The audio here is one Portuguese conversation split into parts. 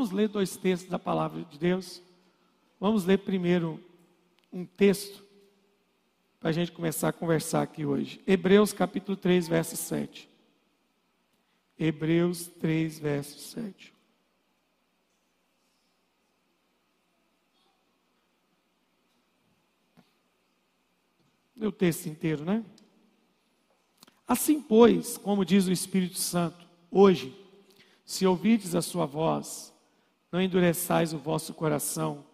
vamos ler dois textos da palavra de Deus. Vamos ler primeiro um texto para a gente começar a conversar aqui hoje. Hebreus capítulo 3, verso 7. Hebreus 3, verso 7. o texto inteiro, né? Assim, pois, como diz o Espírito Santo, hoje, se ouvides a sua voz, não endureçais o vosso coração,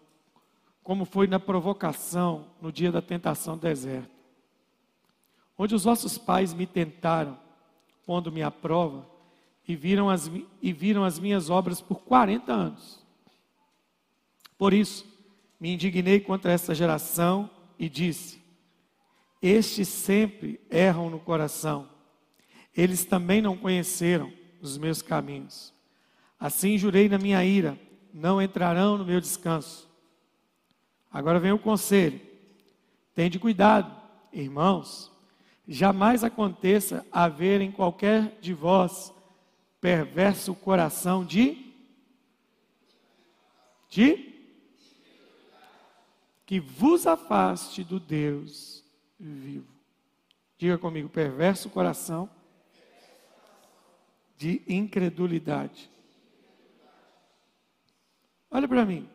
como foi na provocação no dia da tentação do deserto, onde os vossos pais me tentaram, pondo-me à prova, e viram, as, e viram as minhas obras por 40 anos. Por isso, me indignei contra essa geração e disse: estes sempre erram no coração. Eles também não conheceram os meus caminhos. Assim jurei na minha ira: não entrarão no meu descanso. Agora vem o conselho: tende cuidado, irmãos, jamais aconteça haver em qualquer de vós perverso coração de de que vos afaste do Deus vivo. Diga comigo, perverso coração de incredulidade. Olha para mim.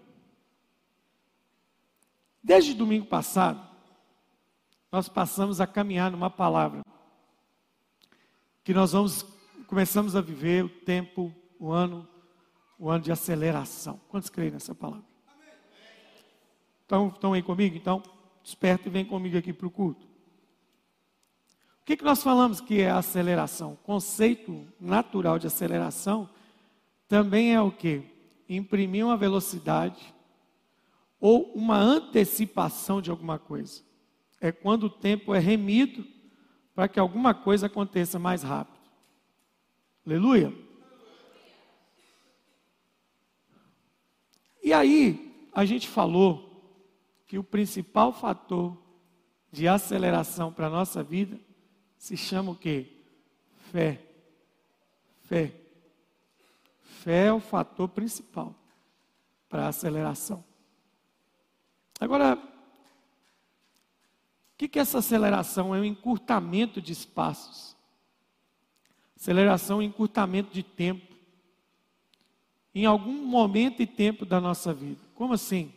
Desde domingo passado, nós passamos a caminhar numa palavra que nós vamos começamos a viver o tempo, o ano, o ano de aceleração. Quantos creem nessa palavra? Então, estão aí comigo? Então, desperta e vem comigo aqui para o culto. O que, que nós falamos que é aceleração? O conceito natural de aceleração também é o que? Imprimir uma velocidade ou uma antecipação de alguma coisa. É quando o tempo é remido para que alguma coisa aconteça mais rápido. Aleluia. E aí, a gente falou que o principal fator de aceleração para a nossa vida se chama o quê? Fé. Fé. Fé é o fator principal para a aceleração. Agora, o que, que é essa aceleração? É um encurtamento de espaços. Aceleração é um encurtamento de tempo. Em algum momento e tempo da nossa vida. Como assim?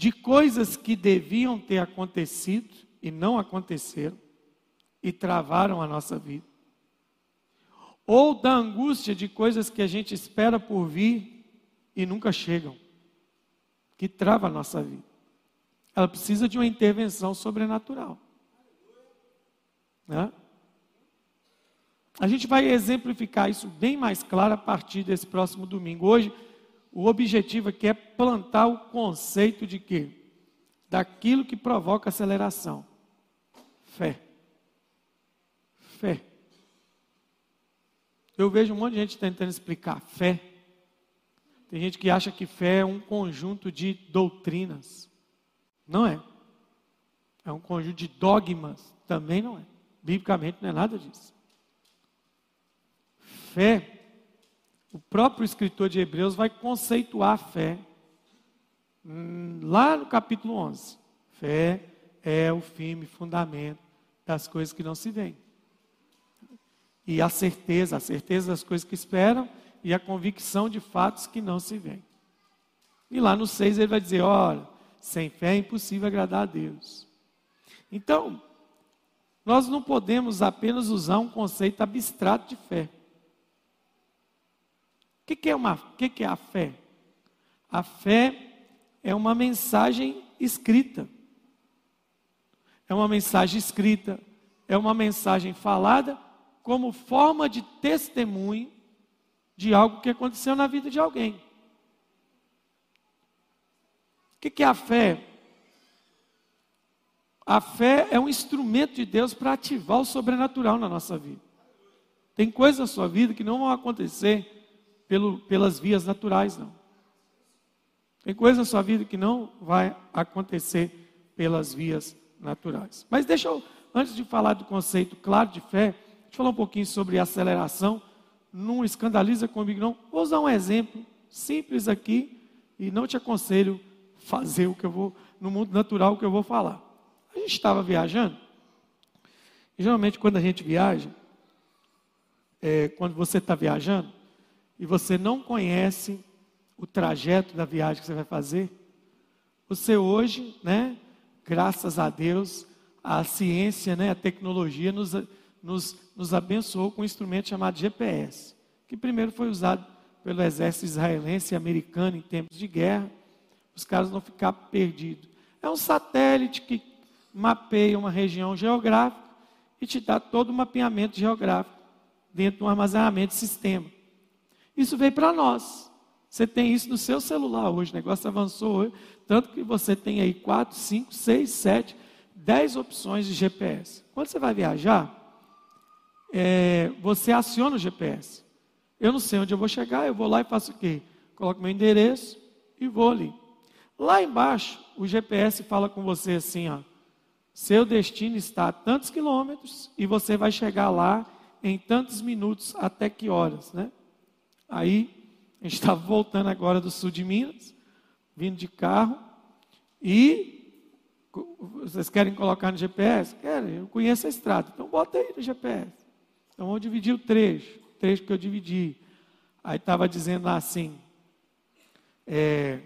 de coisas que deviam ter acontecido e não aconteceram e travaram a nossa vida. Ou da angústia de coisas que a gente espera por vir e nunca chegam, que trava a nossa vida. Ela precisa de uma intervenção sobrenatural. Né? A gente vai exemplificar isso bem mais claro a partir desse próximo domingo. Hoje, o objetivo aqui é plantar o conceito de quê? Daquilo que provoca aceleração. Fé. Fé. Eu vejo um monte de gente tentando explicar fé. Tem gente que acha que fé é um conjunto de doutrinas. Não é. É um conjunto de dogmas. Também não é. Biblicamente não é nada disso. Fé o próprio escritor de Hebreus vai conceituar a fé hum, lá no capítulo 11. Fé é o firme fundamento das coisas que não se veem. E a certeza, a certeza das coisas que esperam e a convicção de fatos que não se veem. E lá no 6 ele vai dizer: olha, sem fé é impossível agradar a Deus. Então, nós não podemos apenas usar um conceito abstrato de fé que, que, é, uma, que, que é a fé? A fé é uma mensagem escrita. É uma mensagem escrita, é uma mensagem falada como forma de testemunho de algo que aconteceu na vida de alguém. O que, é a fé? A fé é um instrumento de Deus para ativar o sobrenatural na nossa vida. Tem coisas na sua vida que não vão acontecer pelo, pelas vias naturais, não. Tem coisa na sua vida que não vai acontecer pelas vias naturais. Mas deixa eu, antes de falar do conceito claro de fé, deixa eu falar um pouquinho sobre aceleração, não escandaliza comigo, não. Vou usar um exemplo simples aqui e não te aconselho fazer o que eu vou, no mundo natural, o que eu vou falar. A gente estava viajando, e geralmente quando a gente viaja, é, quando você está viajando, e você não conhece o trajeto da viagem que você vai fazer, você hoje, né, graças a Deus, a ciência, né, a tecnologia nos, nos, nos abençoou com um instrumento chamado GPS, que primeiro foi usado pelo exército israelense e americano em tempos de guerra, os caras não ficar perdidos. É um satélite que mapeia uma região geográfica e te dá todo o mapeamento geográfico dentro de um armazenamento de sistema. Isso veio para nós. Você tem isso no seu celular hoje, o negócio avançou hoje, tanto que você tem aí 4, 5, 6, 7, 10 opções de GPS. Quando você vai viajar, é, você aciona o GPS. Eu não sei onde eu vou chegar, eu vou lá e faço o quê? Coloco meu endereço e vou ali. Lá embaixo, o GPS fala com você assim, ó. Seu destino está a tantos quilômetros e você vai chegar lá em tantos minutos, até que horas, né? Aí, a gente estava voltando agora do sul de Minas, vindo de carro, e vocês querem colocar no GPS? Querem, eu conheço a estrada, então bota aí no GPS. Então vamos dividir o trecho trecho que eu dividi. Aí estava dizendo lá assim, é,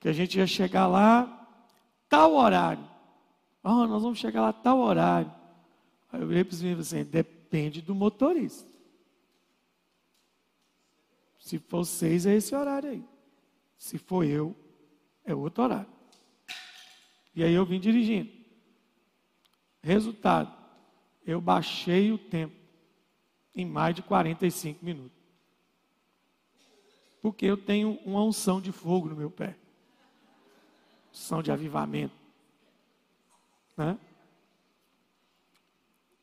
que a gente ia chegar lá tal horário. Oh, nós vamos chegar lá tal horário. Aí eu virei para os meninos assim, depende do motorista. Se for seis, é esse horário aí. Se for eu, é outro horário. E aí eu vim dirigindo. Resultado, eu baixei o tempo em mais de 45 minutos. Porque eu tenho uma unção de fogo no meu pé. Unção de avivamento. Né?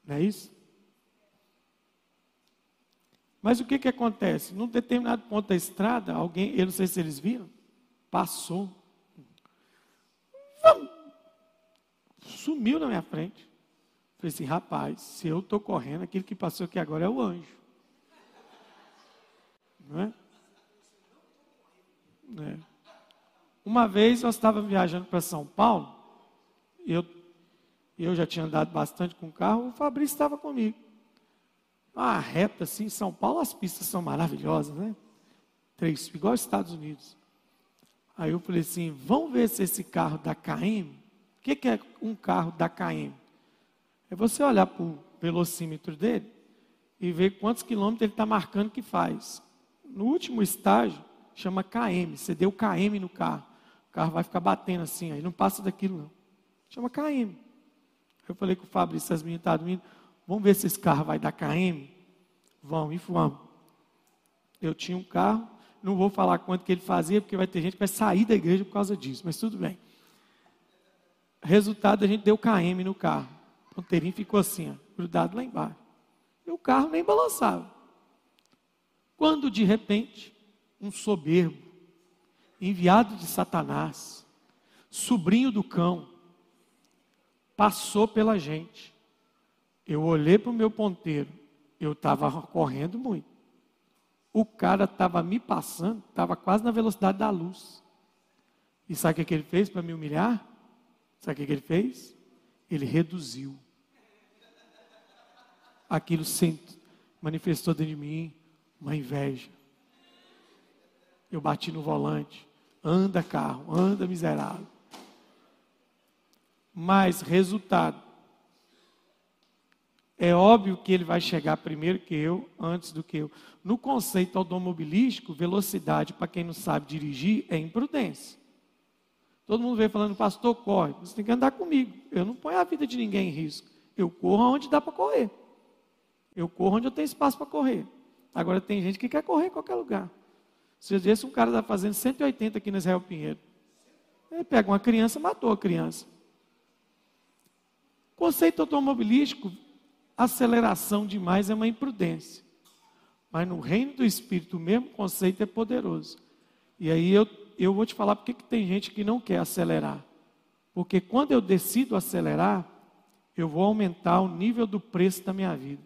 Não é isso? Mas o que, que acontece? Num determinado ponto da estrada, alguém, eu não sei se eles viram, passou. Sumiu na minha frente. Falei assim, rapaz, se eu estou correndo, aquele que passou aqui agora é o anjo. Não é? é. Uma vez nós estávamos viajando para São Paulo, eu, eu já tinha andado bastante com o carro, o Fabrício estava comigo. Uma reta assim, em São Paulo as pistas são maravilhosas, né? Três, igual os Estados Unidos. Aí eu falei assim, vamos ver se esse carro da KM, o que, que é um carro da KM? É você olhar para o velocímetro dele e ver quantos quilômetros ele está marcando que faz. No último estágio, chama KM. Você deu KM no carro. O carro vai ficar batendo assim, aí não passa daquilo não. Chama KM. Eu falei com o Fabrício, as meninas estão dormindo, vamos ver se esse carro vai dar KM? Vamos, e vamos. Eu tinha um carro, não vou falar quanto que ele fazia, porque vai ter gente que vai sair da igreja por causa disso, mas tudo bem. Resultado, a gente deu KM no carro ponteirinho ficou assim, ó, grudado lá embaixo. E o carro nem balançava. Quando de repente, um soberbo, enviado de Satanás, sobrinho do cão, passou pela gente. Eu olhei para o meu ponteiro, eu estava correndo muito. O cara estava me passando, estava quase na velocidade da luz. E sabe o que ele fez para me humilhar? Sabe o que ele fez? Ele reduziu. Aquilo manifestou dentro de mim uma inveja. Eu bati no volante. Anda carro, anda miserável. Mas resultado. É óbvio que ele vai chegar primeiro que eu, antes do que eu. No conceito automobilístico, velocidade, para quem não sabe dirigir, é imprudência. Todo mundo vem falando, pastor, corre. Você tem que andar comigo. Eu não ponho a vida de ninguém em risco. Eu corro onde dá para correr. Eu corro onde eu tenho espaço para correr. Agora tem gente que quer correr em qualquer lugar. Se eu disse um cara está fazendo 180 aqui no Israel Pinheiro. Ele pega uma criança, matou a criança. Conceito automobilístico, aceleração demais é uma imprudência. Mas no reino do Espírito, o mesmo conceito é poderoso. E aí eu eu vou te falar porque que tem gente que não quer acelerar. Porque quando eu decido acelerar, eu vou aumentar o nível do preço da minha vida.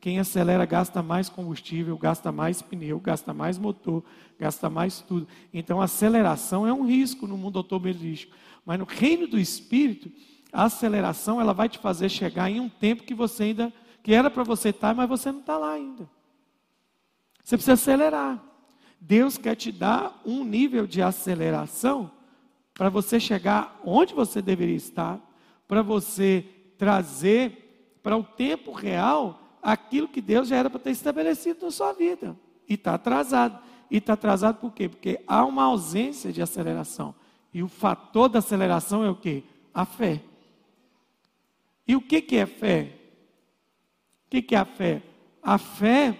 Quem acelera gasta mais combustível, gasta mais pneu, gasta mais motor, gasta mais tudo. Então, aceleração é um risco no mundo automobilístico. Mas no reino do Espírito, a aceleração ela vai te fazer chegar em um tempo que você ainda que era para você estar, mas você não está lá ainda. Você precisa acelerar. Deus quer te dar um nível de aceleração para você chegar onde você deveria estar, para você trazer para o tempo real aquilo que Deus já era para ter estabelecido na sua vida. E está atrasado. E está atrasado por quê? Porque há uma ausência de aceleração. E o fator da aceleração é o quê? A fé. E o que, que é fé? O que, que é a fé? A fé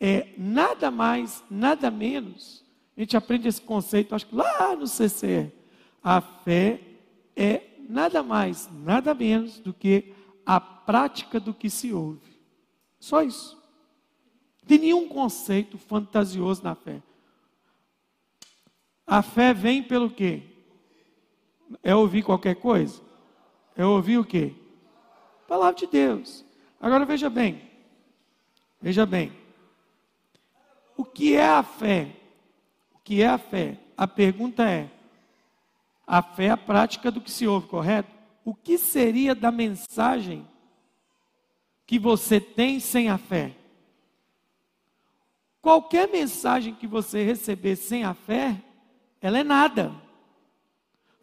é nada mais, nada menos. A gente aprende esse conceito, acho que lá no CCE. A fé é nada mais, nada menos do que a prática do que se ouve. Só isso. Tem nenhum conceito fantasioso na fé. A fé vem pelo quê? É ouvir qualquer coisa? É ouvir o quê? Palavra de Deus. Agora veja bem. Veja bem. O que é a fé? O que é a fé? A pergunta é: a fé é a prática do que se ouve, correto? O que seria da mensagem que você tem sem a fé. Qualquer mensagem que você receber sem a fé, ela é nada.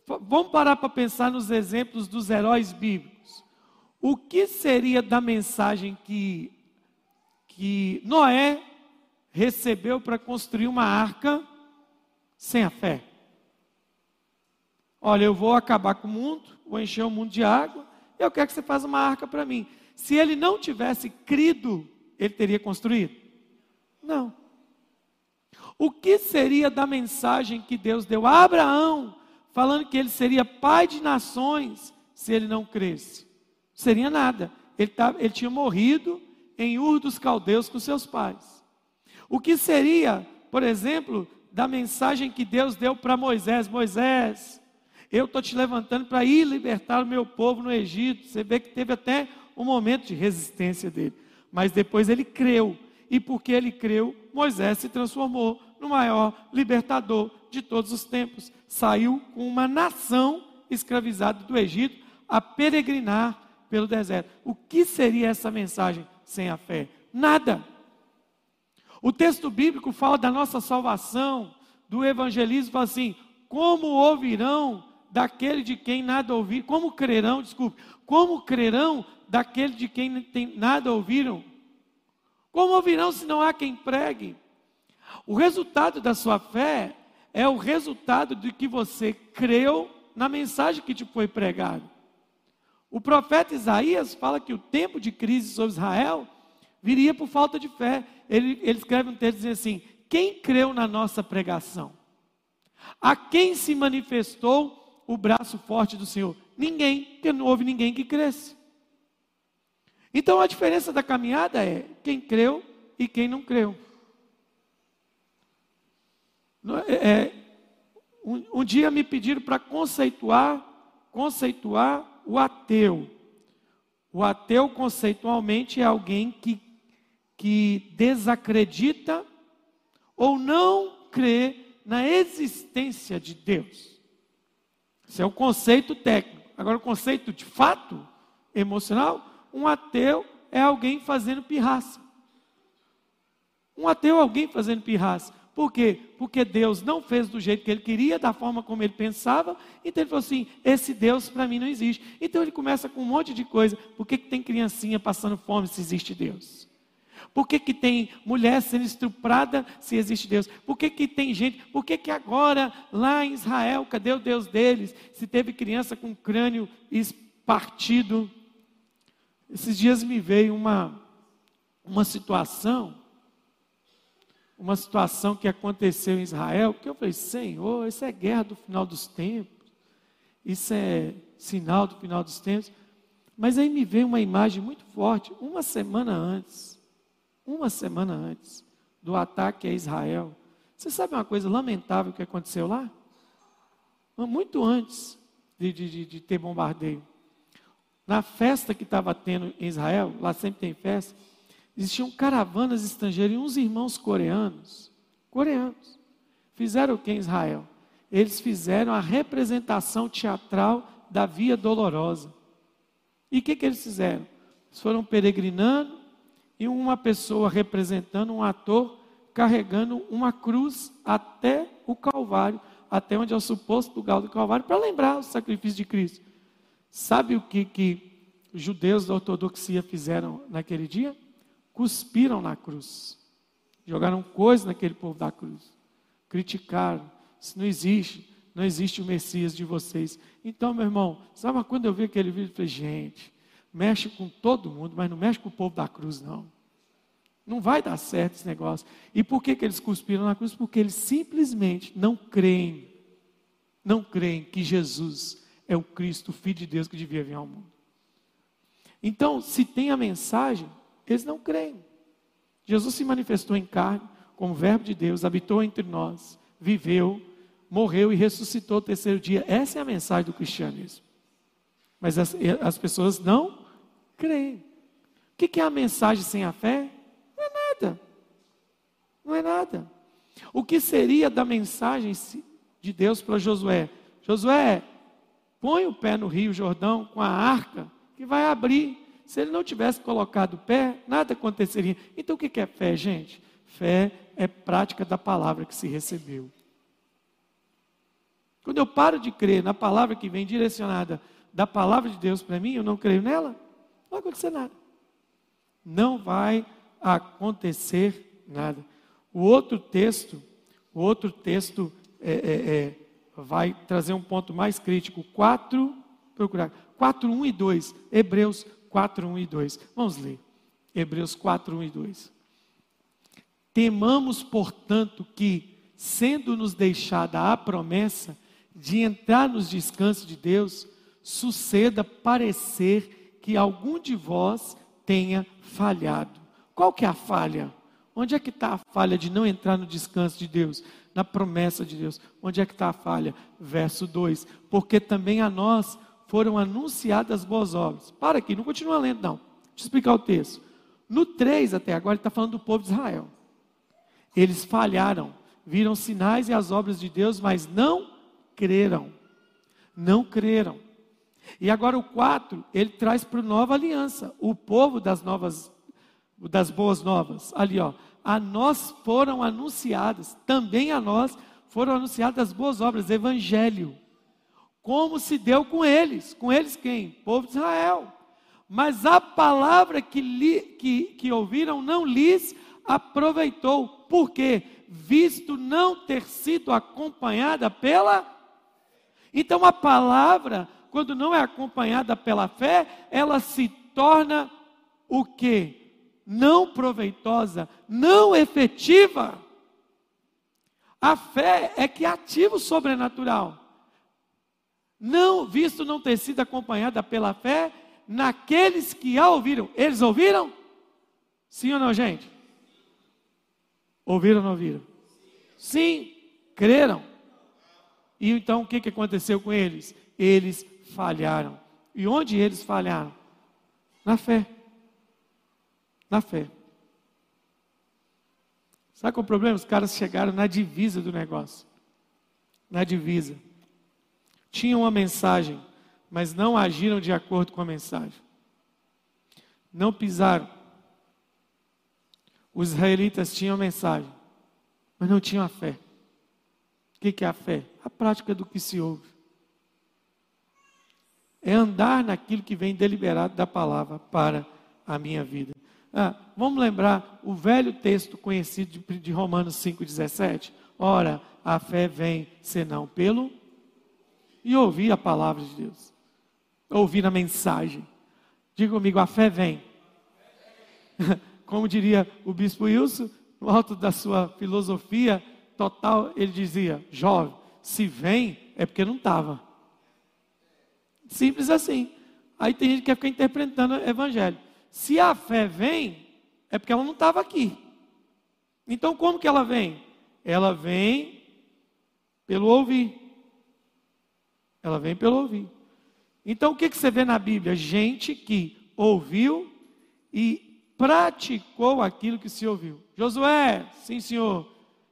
Vamos parar para pensar nos exemplos dos heróis bíblicos. O que seria da mensagem que, que Noé recebeu para construir uma arca sem a fé? Olha, eu vou acabar com o mundo, vou encher o mundo de água, e eu quero que você faça uma arca para mim. Se ele não tivesse crido, ele teria construído? Não. O que seria da mensagem que Deus deu a Abraão, falando que ele seria pai de nações, se ele não cresce? Seria nada. Ele, tá, ele tinha morrido em Ur dos Caldeus com seus pais. O que seria, por exemplo, da mensagem que Deus deu para Moisés: Moisés, eu estou te levantando para ir libertar o meu povo no Egito. Você vê que teve até um momento de resistência dele. Mas depois ele creu. E porque ele creu, Moisés se transformou no maior libertador de todos os tempos. Saiu com uma nação escravizada do Egito a peregrinar pelo deserto. O que seria essa mensagem sem a fé? Nada. O texto bíblico fala da nossa salvação, do evangelismo, fala assim: como ouvirão daquele de quem nada ouvir? Como crerão, desculpe, como crerão daquele de quem tem nada ouviram? Como ouvirão se não há quem pregue? O resultado da sua fé é o resultado de que você creu na mensagem que te foi pregada. O profeta Isaías fala que o tempo de crise sobre Israel viria por falta de fé. Ele, ele escreve um texto dizendo assim: Quem creu na nossa pregação? A quem se manifestou o braço forte do Senhor? Ninguém, porque não houve ninguém que cresce. Então a diferença da caminhada é quem creu e quem não creu. É, é, um, um dia me pediram para conceituar, conceituar o ateu. O ateu conceitualmente é alguém que, que desacredita ou não crê na existência de Deus. Esse é o conceito técnico. Agora, o conceito de fato emocional um ateu é alguém fazendo pirraça. Um ateu é alguém fazendo pirraça. Por quê? Porque Deus não fez do jeito que ele queria, da forma como ele pensava, então ele falou assim: esse Deus para mim não existe. Então ele começa com um monte de coisa. Por que, que tem criancinha passando fome se existe Deus? Por que, que tem mulher sendo estuprada se existe Deus? Por que, que tem gente? Por que, que agora, lá em Israel, cadê o Deus deles? Se teve criança com crânio partido, esses dias me veio uma, uma situação, uma situação que aconteceu em Israel, que eu falei, Senhor, isso é guerra do final dos tempos, isso é sinal do final dos tempos. Mas aí me veio uma imagem muito forte, uma semana antes, uma semana antes do ataque a Israel. Você sabe uma coisa lamentável que aconteceu lá? Muito antes de, de, de ter bombardeio. Na festa que estava tendo em Israel, lá sempre tem festa, existiam caravanas estrangeiras e uns irmãos coreanos, coreanos, fizeram o que em Israel? Eles fizeram a representação teatral da Via Dolorosa. E o que, que eles fizeram? Eles foram peregrinando e uma pessoa representando um ator carregando uma cruz até o Calvário, até onde é o suposto lugar do Calvário, para lembrar o sacrifício de Cristo. Sabe o que, que os judeus da ortodoxia fizeram naquele dia? Cuspiram na cruz, jogaram coisas naquele povo da cruz, criticaram. Isso não existe, não existe o Messias de vocês. Então, meu irmão, sabe quando eu vi aquele vídeo, eu falei, gente, mexe com todo mundo, mas não mexe com o povo da cruz, não. Não vai dar certo esse negócio. E por que, que eles cuspiram na cruz? Porque eles simplesmente não creem, não creem que Jesus é o Cristo, o Filho de Deus que devia vir ao mundo. Então, se tem a mensagem, eles não creem. Jesus se manifestou em carne, como Verbo de Deus, habitou entre nós, viveu, morreu e ressuscitou o terceiro dia. Essa é a mensagem do cristianismo. Mas as, as pessoas não creem. O que é a mensagem sem a fé? nada. Não é nada. O que seria da mensagem de Deus para Josué? Josué, põe o pé no Rio Jordão com a arca que vai abrir. Se ele não tivesse colocado o pé, nada aconteceria. Então o que é fé, gente? Fé é prática da palavra que se recebeu. Quando eu paro de crer na palavra que vem direcionada da palavra de Deus para mim, eu não creio nela, não vai acontecer nada. Não vai acontecer nada. O outro texto, o outro texto é, é, é, vai trazer um ponto mais crítico. 4, procurar, 4, 1 e 2. Hebreus 4, 1 e 2. Vamos ler. Hebreus 4, 1 e 2. Temamos, portanto, que, sendo-nos deixada a promessa de entrar nos descansos de Deus, suceda parecer que algum de vós tenha falhado. Qual que é a falha? Onde é que está a falha de não entrar no descanso de Deus, na promessa de Deus? Onde é que está a falha? Verso 2: Porque também a nós foram anunciadas boas obras. Para aqui, não continua lendo, não. Deixa eu explicar o texto. No 3 até agora, ele está falando do povo de Israel. Eles falharam, viram sinais e as obras de Deus, mas não creram. Não creram. E agora o 4, ele traz para a nova aliança, o povo das novas das boas novas, ali ó, a nós foram anunciadas, também a nós foram anunciadas as boas obras, evangelho. Como se deu com eles? Com eles quem? Povo de Israel. Mas a palavra que, li, que, que ouviram não lhes aproveitou. Por quê? Visto não ter sido acompanhada pela. Então a palavra, quando não é acompanhada pela fé, ela se torna o quê? não proveitosa, não efetiva. A fé é que ativa o sobrenatural. Não, visto não ter sido acompanhada pela fé naqueles que a ouviram. Eles ouviram? Sim ou não, gente? Ouviram ou não ouviram? Sim, creram. E então o que, que aconteceu com eles? Eles falharam. E onde eles falharam? Na fé na fé. Sabe qual é o problema? Os caras chegaram na divisa do negócio. Na divisa. Tinham uma mensagem, mas não agiram de acordo com a mensagem. Não pisaram. Os israelitas tinham a mensagem, mas não tinham a fé. O que é a fé? A prática do que se ouve. É andar naquilo que vem deliberado da palavra para a minha vida. Ah, vamos lembrar o velho texto conhecido de, de Romanos 5,17? Ora, a fé vem senão pelo e ouvir a palavra de Deus, ouvir a mensagem. Diga comigo, a fé vem. Como diria o bispo Wilson, no alto da sua filosofia total, ele dizia: jovem, se vem é porque não estava. Simples assim. Aí tem gente que quer ficar interpretando o evangelho. Se a fé vem, é porque ela não estava aqui. Então, como que ela vem? Ela vem pelo ouvir. Ela vem pelo ouvir. Então, o que, que você vê na Bíblia? Gente que ouviu e praticou aquilo que se ouviu. Josué, sim senhor,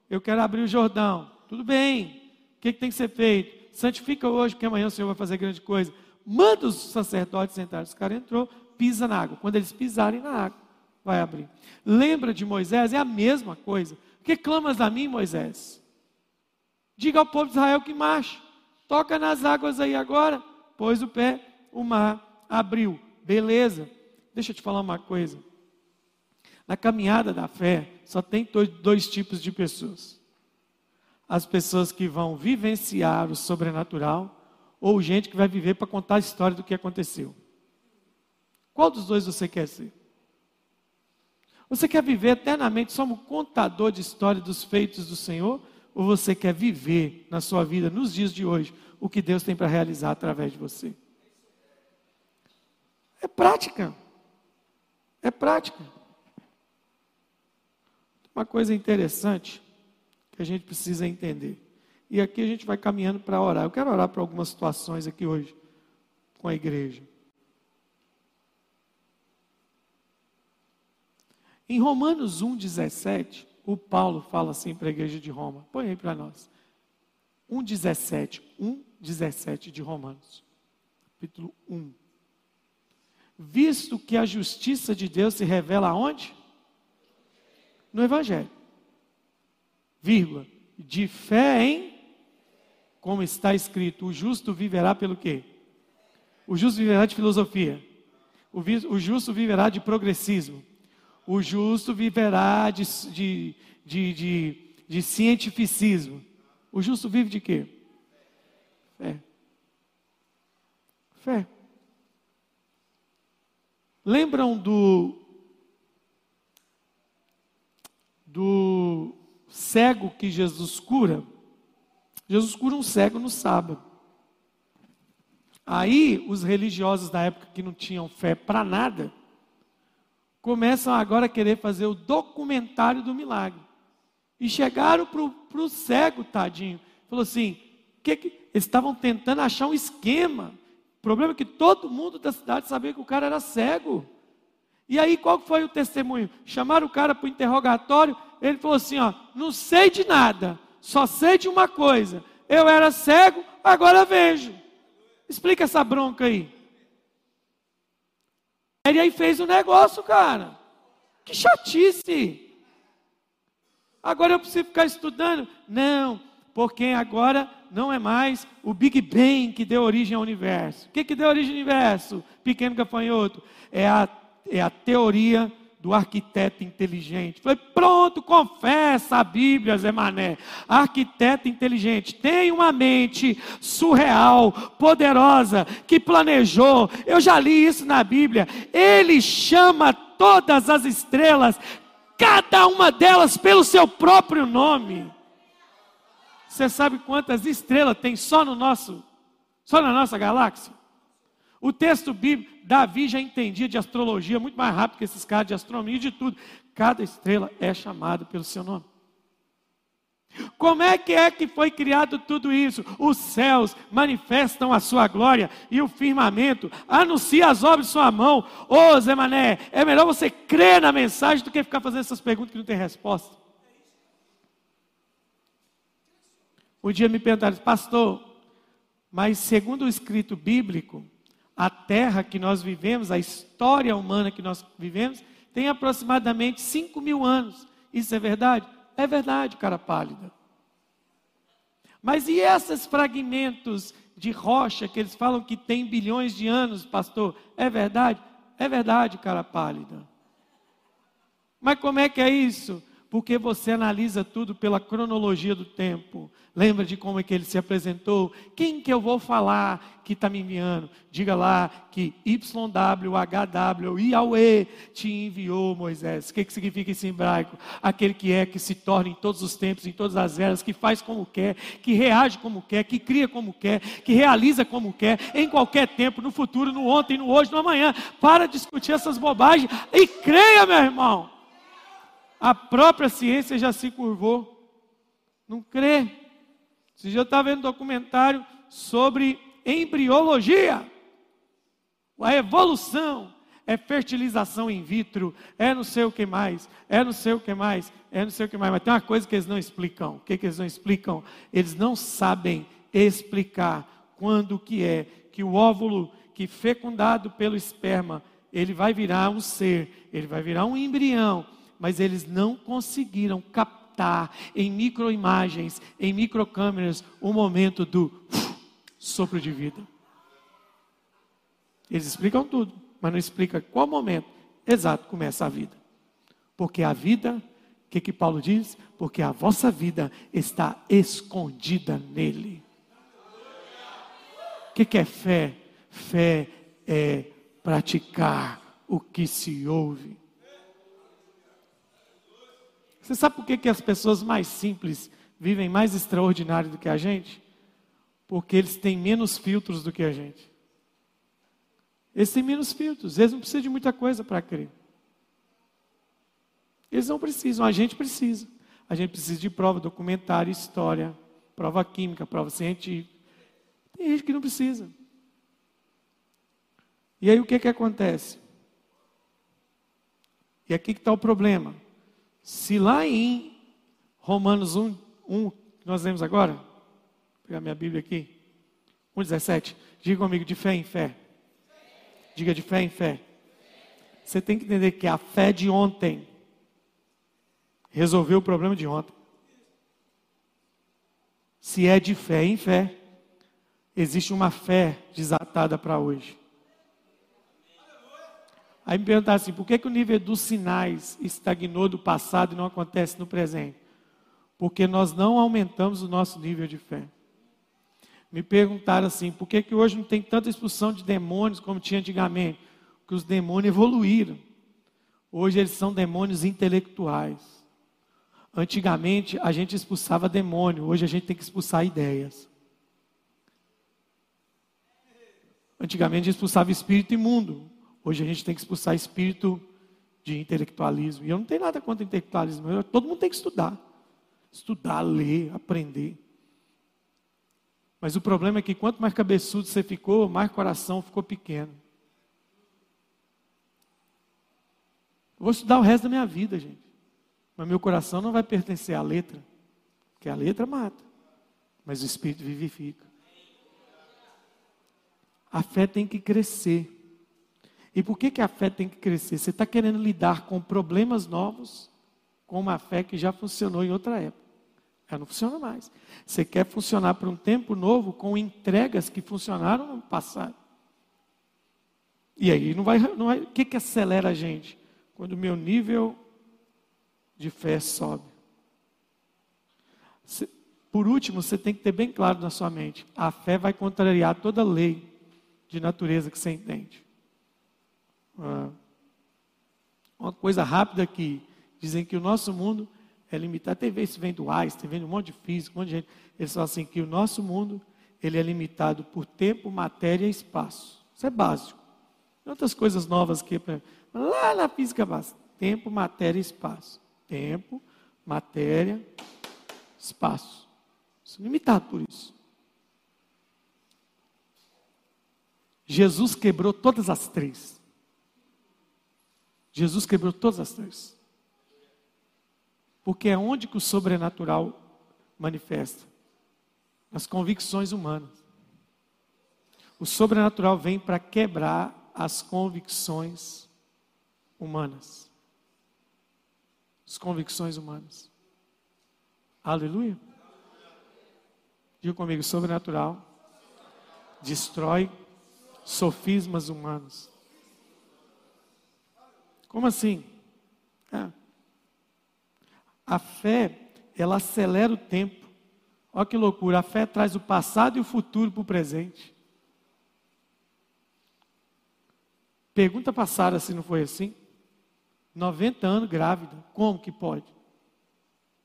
eu quero abrir o Jordão. Tudo bem, o que, que tem que ser feito? Santifica hoje, porque amanhã o Senhor vai fazer grande coisa. Manda os sacerdotes sentar. Os caras entrou, pisa na água. Quando eles pisarem na água, vai abrir. Lembra de Moisés? É a mesma coisa. Que clamas a mim, Moisés? Diga ao povo de Israel que marche. Toca nas águas aí agora. Pôs o pé, o mar abriu. Beleza. Deixa eu te falar uma coisa. Na caminhada da fé, só tem dois tipos de pessoas: as pessoas que vão vivenciar o sobrenatural, ou gente que vai viver para contar a história do que aconteceu. Qual dos dois você quer ser? Você quer viver eternamente só contador de história dos feitos do Senhor? Ou você quer viver na sua vida, nos dias de hoje, o que Deus tem para realizar através de você? É prática. É prática. Uma coisa interessante que a gente precisa entender. E aqui a gente vai caminhando para orar. Eu quero orar para algumas situações aqui hoje com a igreja. Em Romanos 1,17, o Paulo fala assim para a igreja de Roma. Põe aí para nós. 1,17. 1,17 de Romanos. Capítulo 1. Visto que a justiça de Deus se revela aonde? no Evangelho. Vírgula. De fé em, como está escrito, o justo viverá pelo quê? O justo viverá de filosofia. O, o justo viverá de progressismo. O justo viverá de, de, de, de, de cientificismo. O justo vive de quê? Fé. Fé. Lembram do do cego que Jesus cura. Jesus cura um cego no sábado. Aí, os religiosos da época que não tinham fé para nada, começam agora a querer fazer o documentário do milagre. E chegaram para o cego, tadinho. Falou assim: que que, eles estavam tentando achar um esquema. O problema é que todo mundo da cidade sabia que o cara era cego. E aí qual foi o testemunho? Chamaram o cara para o interrogatório, ele falou assim: ó, não sei de nada, só sei de uma coisa. Eu era cego, agora vejo. Explica essa bronca aí. E aí fez o um negócio, cara. Que chatice. Agora eu preciso ficar estudando? Não, porque agora não é mais o Big Bang que deu origem ao universo. O que, que deu origem ao universo? Pequeno gafanhoto. É a é a teoria do arquiteto inteligente. Falei, pronto, confessa a Bíblia, Zé Mané. Arquiteto inteligente tem uma mente surreal, poderosa, que planejou. Eu já li isso na Bíblia. Ele chama todas as estrelas, cada uma delas pelo seu próprio nome. Você sabe quantas estrelas tem só no nosso, só na nossa galáxia? O texto bíblico, Davi já entendia de astrologia muito mais rápido que esses caras de astronomia e de tudo. Cada estrela é chamada pelo seu nome. Como é que é que foi criado tudo isso? Os céus manifestam a sua glória e o firmamento anuncia as obras de sua mão. Ô Zé Mané, é melhor você crer na mensagem do que ficar fazendo essas perguntas que não tem resposta. Um dia me perguntaram, pastor, mas segundo o escrito bíblico, a terra que nós vivemos, a história humana que nós vivemos, tem aproximadamente 5 mil anos. Isso é verdade? É verdade, cara pálida. Mas e esses fragmentos de rocha que eles falam que tem bilhões de anos, pastor? É verdade? É verdade, cara pálida. Mas como é que é isso? Porque você analisa tudo pela cronologia do tempo. Lembra de como é que ele se apresentou? Quem que eu vou falar que está me enviando? Diga lá que YWHW, Yahweh te enviou, Moisés. O que, que significa isso em hebraico? Aquele que é, que se torna em todos os tempos, em todas as eras, que faz como quer, que reage como quer, que cria como quer, que realiza como quer, em qualquer tempo, no futuro, no ontem, no hoje, no amanhã. Para discutir essas bobagens e creia, meu irmão. A própria ciência já se curvou. Não crê. Dia eu estava vendo um documentário sobre embriologia. A evolução. é fertilização in vitro, é não sei o que mais, é não sei o que mais, é não sei o que mais. Mas tem uma coisa que eles não explicam. O que, que eles não explicam? Eles não sabem explicar quando que é que o óvulo que fecundado pelo esperma, ele vai virar um ser, ele vai virar um embrião, mas eles não conseguiram captar em microimagens, em microcâmeras, o momento do sopro de vida. Eles explicam tudo mas não explica qual momento exato começa a vida. Porque a vida, o que, que Paulo diz? Porque a vossa vida está escondida nele. O que, que é fé? Fé é praticar o que se ouve. Você sabe por que, que as pessoas mais simples vivem mais extraordinário do que a gente? Porque eles têm menos filtros do que a gente. Eles têm menos filtros, eles não precisam de muita coisa para crer. Eles não precisam, a gente precisa. A gente precisa de prova documentária, história, prova química, prova científica. Tem gente que não precisa. E aí o que, que acontece? E aqui que está o problema. Se lá em Romanos 1, 1 que nós lemos agora, vou pegar minha Bíblia aqui, 1,17, diga comigo, de fé em fé. Diga de fé em fé. Você tem que entender que a fé de ontem resolveu o problema de ontem. Se é de fé em fé, existe uma fé desatada para hoje. Aí me perguntar assim, por que, que o nível dos sinais estagnou do passado e não acontece no presente? Porque nós não aumentamos o nosso nível de fé me perguntaram assim: por que, que hoje não tem tanta expulsão de demônios como tinha antigamente? Porque os demônios evoluíram. Hoje eles são demônios intelectuais. Antigamente a gente expulsava demônio, hoje a gente tem que expulsar ideias. Antigamente expulsava espírito imundo, hoje a gente tem que expulsar espírito de intelectualismo. E eu não tenho nada contra intelectualismo, todo mundo tem que estudar. Estudar, ler, aprender. Mas o problema é que quanto mais cabeçudo você ficou, mais coração ficou pequeno. Eu vou estudar o resto da minha vida, gente. Mas meu coração não vai pertencer à letra. Porque a letra mata. Mas o Espírito vivifica. A fé tem que crescer. E por que, que a fé tem que crescer? Você está querendo lidar com problemas novos com uma fé que já funcionou em outra época. Ela não funciona mais. Você quer funcionar por um tempo novo com entregas que funcionaram no passado. E aí não vai, não vai. O que, que acelera a gente? Quando o meu nível de fé sobe. Por último, você tem que ter bem claro na sua mente: a fé vai contrariar toda lei de natureza que você entende. Ah, uma coisa rápida aqui: dizem que o nosso mundo é limitado. Tem vezes vem do Einstein, vem de um monte de físico, um monte de gente. Eles falam assim que o nosso mundo ele é limitado por tempo, matéria e espaço. Isso é básico. Tem outras coisas novas aqui, lá na física básica. Tempo, matéria e espaço. Tempo, matéria, espaço. Isso é limitado por isso. Jesus quebrou todas as três. Jesus quebrou todas as três. Porque é onde que o sobrenatural manifesta? Nas convicções humanas. O sobrenatural vem para quebrar as convicções humanas. As convicções humanas. Aleluia. Diga comigo, sobrenatural destrói sofismas humanos. Como assim? É. A fé, ela acelera o tempo. Olha que loucura, a fé traz o passado e o futuro para o presente. Pergunta para Sara se não foi assim. 90 anos grávida, como que pode?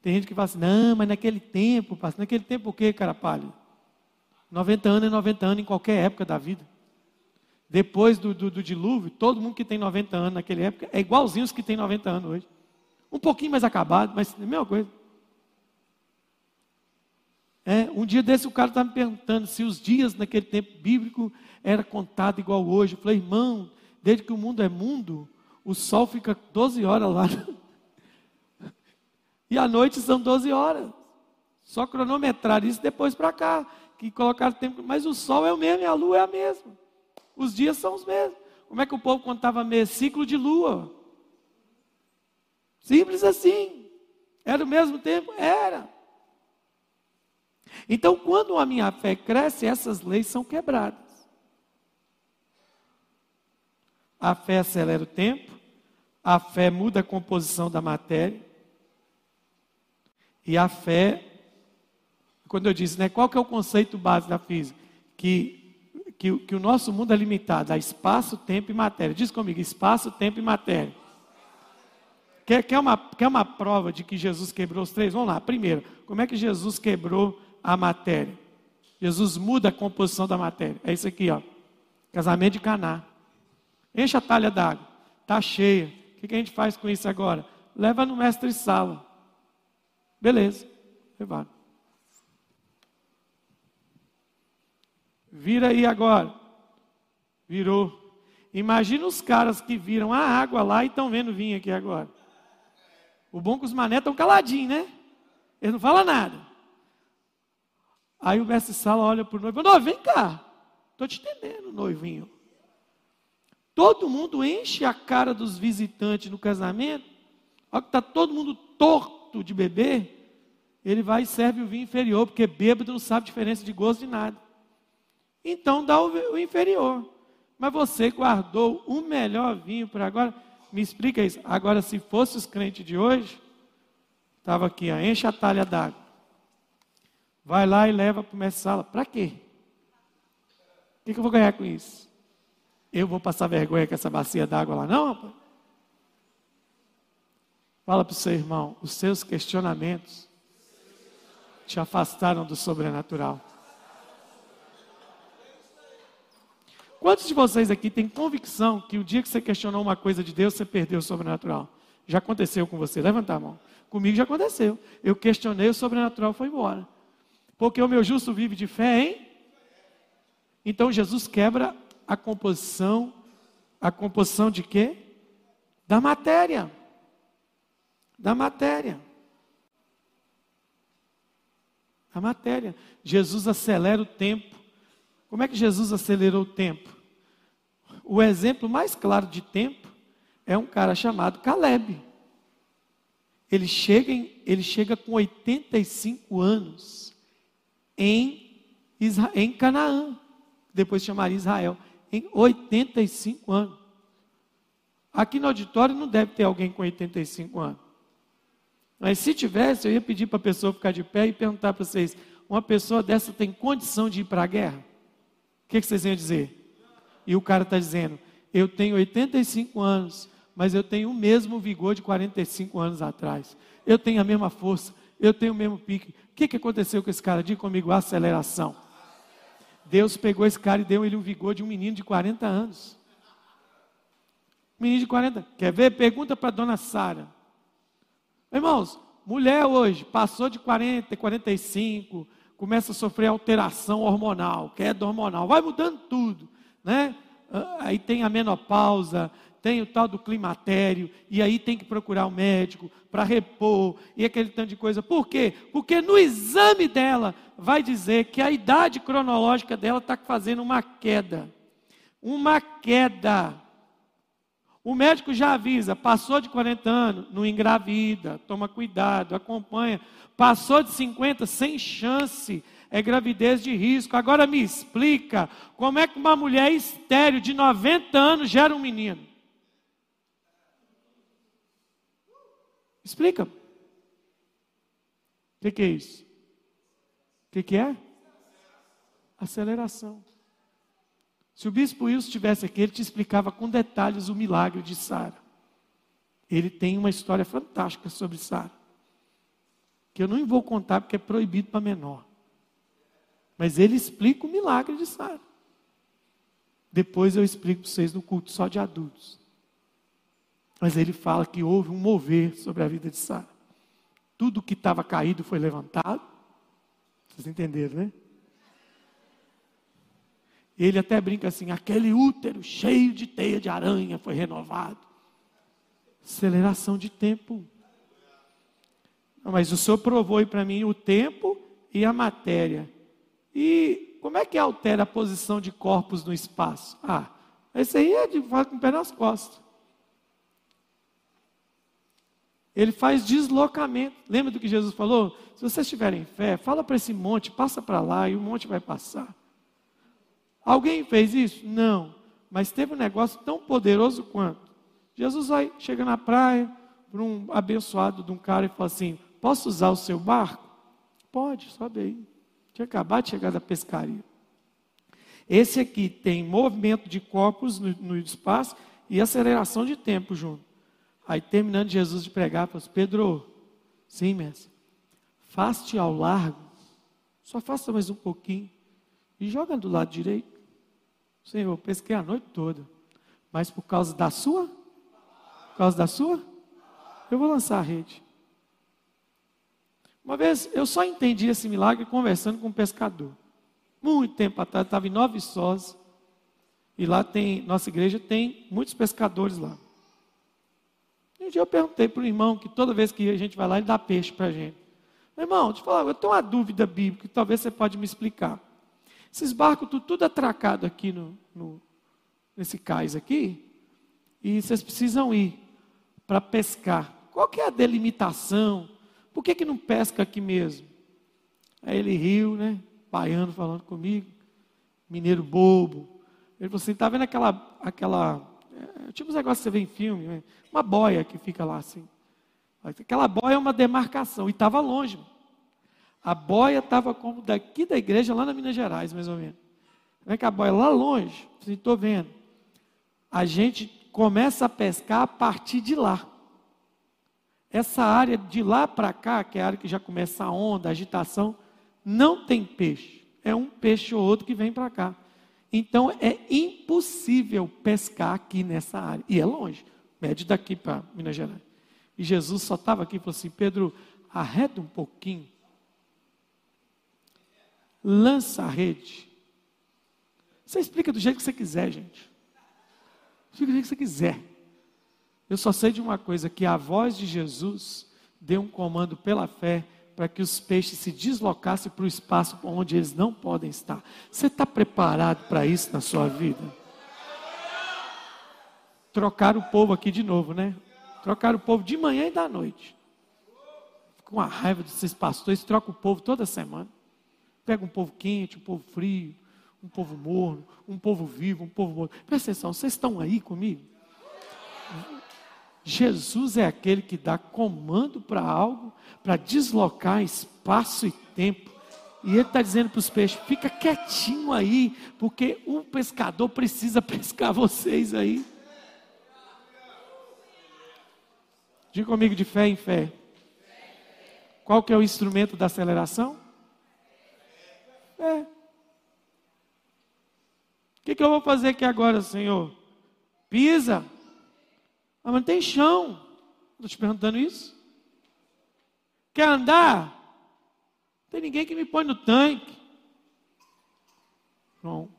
Tem gente que fala assim, não, mas naquele tempo, naquele tempo o que, cara pálido? 90 anos é 90 anos em qualquer época da vida. Depois do, do, do dilúvio, todo mundo que tem 90 anos naquela época é igualzinho os que tem 90 anos hoje. Um pouquinho mais acabado, mas é a mesma coisa. É, um dia desse o cara estava me perguntando se os dias naquele tempo bíblico era contado igual hoje. Eu falei, irmão, desde que o mundo é mundo, o sol fica 12 horas lá. E à noite são 12 horas. Só cronometrar isso depois para cá, que colocaram tempo. Mas o sol é o mesmo e a lua é a mesma. Os dias são os mesmos. Como é que o povo contava mês? Ciclo de lua. Simples assim. Era o mesmo tempo? Era. Então, quando a minha fé cresce, essas leis são quebradas. A fé acelera o tempo, a fé muda a composição da matéria, e a fé, quando eu disse, né, qual que é o conceito base da física? Que, que, que o nosso mundo é limitado a espaço, tempo e matéria. Diz comigo, espaço, tempo e matéria. Quer, quer, uma, quer uma prova de que Jesus quebrou os três? Vamos lá. Primeiro, como é que Jesus quebrou a matéria? Jesus muda a composição da matéria. É isso aqui, ó. Casamento de Caná. Enche a talha d'água. Está cheia. O que a gente faz com isso agora? Leva no mestre sala. Beleza. Levaram. Vira aí agora. Virou. Imagina os caras que viram a água lá e estão vendo vinho aqui agora. O bom é que os mané estão caladinhos, né? Eles não falam nada. Aí o mestre sala olha para o noivo, noivo, vem cá. Estou te entendendo, noivinho. Todo mundo enche a cara dos visitantes no casamento. Olha que está todo mundo torto de beber. Ele vai e serve o vinho inferior, porque bêbado não sabe diferença de gosto de nada. Então dá o, inferior. Mas você guardou o melhor vinho para agora. Me explica isso. Agora, se fosse os crentes de hoje, estava aqui, ó, enche a talha d'água. Vai lá e leva para o mestre sala. Para quê? O que, que eu vou ganhar com isso? Eu vou passar vergonha com essa bacia d'água lá, não, rapaz? Fala para o seu irmão, os seus questionamentos te afastaram do sobrenatural. Quantos de vocês aqui têm convicção que o dia que você questionou uma coisa de Deus, você perdeu o sobrenatural? Já aconteceu com você? Levanta a mão. Comigo já aconteceu. Eu questionei, o sobrenatural foi embora. Porque o meu justo vive de fé, hein? Então Jesus quebra a composição, a composição de quê? Da matéria. Da matéria. A matéria. Jesus acelera o tempo. Como é que Jesus acelerou o tempo? O exemplo mais claro de tempo é um cara chamado Caleb. Ele chega, em, ele chega com 85 anos em, Isra, em Canaã, depois chamaria Israel, em 85 anos. Aqui no auditório não deve ter alguém com 85 anos. Mas se tivesse, eu ia pedir para a pessoa ficar de pé e perguntar para vocês: uma pessoa dessa tem condição de ir para a guerra? O que, que vocês iam dizer? E o cara está dizendo: eu tenho 85 anos, mas eu tenho o mesmo vigor de 45 anos atrás. Eu tenho a mesma força, eu tenho o mesmo pique. O que, que aconteceu com esse cara? Diga comigo: aceleração. Deus pegou esse cara e deu ele um vigor de um menino de 40 anos. Menino de 40. Quer ver? Pergunta para dona Sara. Irmãos, mulher hoje passou de 40, 45, começa a sofrer alteração hormonal, queda hormonal, vai mudando tudo, né? Ah, aí tem a menopausa, tem o tal do climatério, e aí tem que procurar o um médico para repor, e aquele tanto de coisa. Por quê? Porque no exame dela vai dizer que a idade cronológica dela está fazendo uma queda. Uma queda. O médico já avisa, passou de 40 anos, não engravida, toma cuidado, acompanha. Passou de 50, sem chance, é gravidez de risco. Agora me explica, como é que uma mulher estéreo de 90 anos gera um menino? Explica. O que, que, é isso? O que, que é? Aceleração. Se o bispo Wilson estivesse aqui, ele te explicava com detalhes o milagre de Sara. Ele tem uma história fantástica sobre Sara. Que eu não vou contar porque é proibido para menor. Mas ele explica o milagre de Sara. Depois eu explico para vocês no culto só de adultos. Mas ele fala que houve um mover sobre a vida de Sara. Tudo que estava caído foi levantado. Vocês entenderam, né? Ele até brinca assim: aquele útero cheio de teia de aranha foi renovado. Aceleração de tempo. Não, mas o Senhor provou para mim o tempo e a matéria. E como é que altera a posição de corpos no espaço? Ah, esse aí é de falar com o pé nas costas. Ele faz deslocamento. Lembra do que Jesus falou? Se vocês tiverem fé, fala para esse monte, passa para lá e o monte vai passar. Alguém fez isso? Não. Mas teve um negócio tão poderoso quanto. Jesus vai, chega na praia, para um abençoado de um cara e fala assim: Posso usar o seu barco? Pode, sobe aí. Tinha acabado de chegar da pescaria. Esse aqui tem movimento de corpos no, no espaço e aceleração de tempo junto. Aí terminando Jesus de pregar, falou assim, Pedro, sim, mestre, faste ao largo, só faça mais um pouquinho e joga do lado direito. Senhor, eu pesquei a noite toda, mas por causa da sua, por causa da sua, eu vou lançar a rede. Uma vez eu só entendi esse milagre conversando com um pescador. Muito tempo atrás, estava em Nova Viçosa. E lá tem, nossa igreja tem muitos pescadores lá. E um dia eu perguntei para o irmão que toda vez que a gente vai lá, ele dá peixe para a gente. Meu irmão, deixa eu falar, eu tenho uma dúvida bíblica que talvez você pode me explicar. Esses barcos tudo, tudo atracado aqui no, no, nesse cais aqui, e vocês precisam ir para pescar. Qual que é a delimitação? Por que, que não pesca aqui mesmo? Aí ele riu, né? Baiano falando comigo, mineiro bobo. Ele falou assim: está vendo aquela, aquela é, tipo os negócios que você vê em filme, né? uma boia que fica lá assim. Aquela boia é uma demarcação, e estava longe. A boia estava como daqui da igreja, lá na Minas Gerais, mais ou menos. Vê que a boia lá longe, estou vendo. A gente começa a pescar a partir de lá. Essa área de lá para cá, que é a área que já começa a onda, a agitação, não tem peixe. É um peixe ou outro que vem para cá. Então é impossível pescar aqui nessa área. E é longe, mede daqui para Minas Gerais. E Jesus só estava aqui e falou assim: Pedro, arreda um pouquinho, lança a rede. Você explica do jeito que você quiser, gente. Explica do jeito que você quiser. Eu só sei de uma coisa: que a voz de Jesus deu um comando pela fé para que os peixes se deslocassem para o espaço onde eles não podem estar. Você está preparado para isso na sua vida? Trocar o povo aqui de novo, né? Trocar o povo de manhã e da noite. Com a raiva desses pastores, troca o povo toda semana. Pega um povo quente, um povo frio, um povo morno, um povo vivo, um povo morto. Presta atenção, vocês estão aí comigo? Jesus é aquele que dá comando para algo, para deslocar espaço e tempo. E ele está dizendo para os peixes: fica quietinho aí, porque o pescador precisa pescar vocês aí. Diga comigo de fé em fé. Qual que é o instrumento da aceleração? É. O que, que eu vou fazer aqui agora, Senhor? Pisa. Ah, mas não tem chão. Estou te perguntando isso. Quer andar? Não tem ninguém que me põe no tanque. João.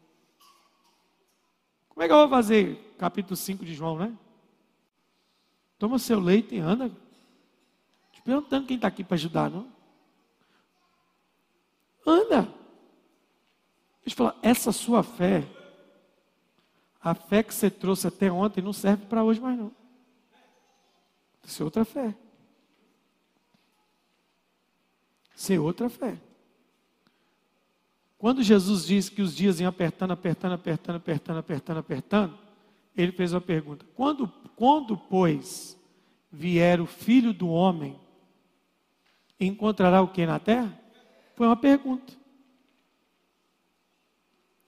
Como é que eu vou fazer? Capítulo 5 de João, né? Toma seu leite e anda. Te perguntando quem está aqui para ajudar, não? Anda. Deixa eu falar, essa sua fé, a fé que você trouxe até ontem, não serve para hoje mais não. É outra fé. É outra fé. Quando Jesus disse que os dias iam apertando, apertando, apertando, apertando, apertando, apertando, ele fez uma pergunta: quando, quando pois vier o filho do homem, encontrará o que na terra? Foi uma pergunta.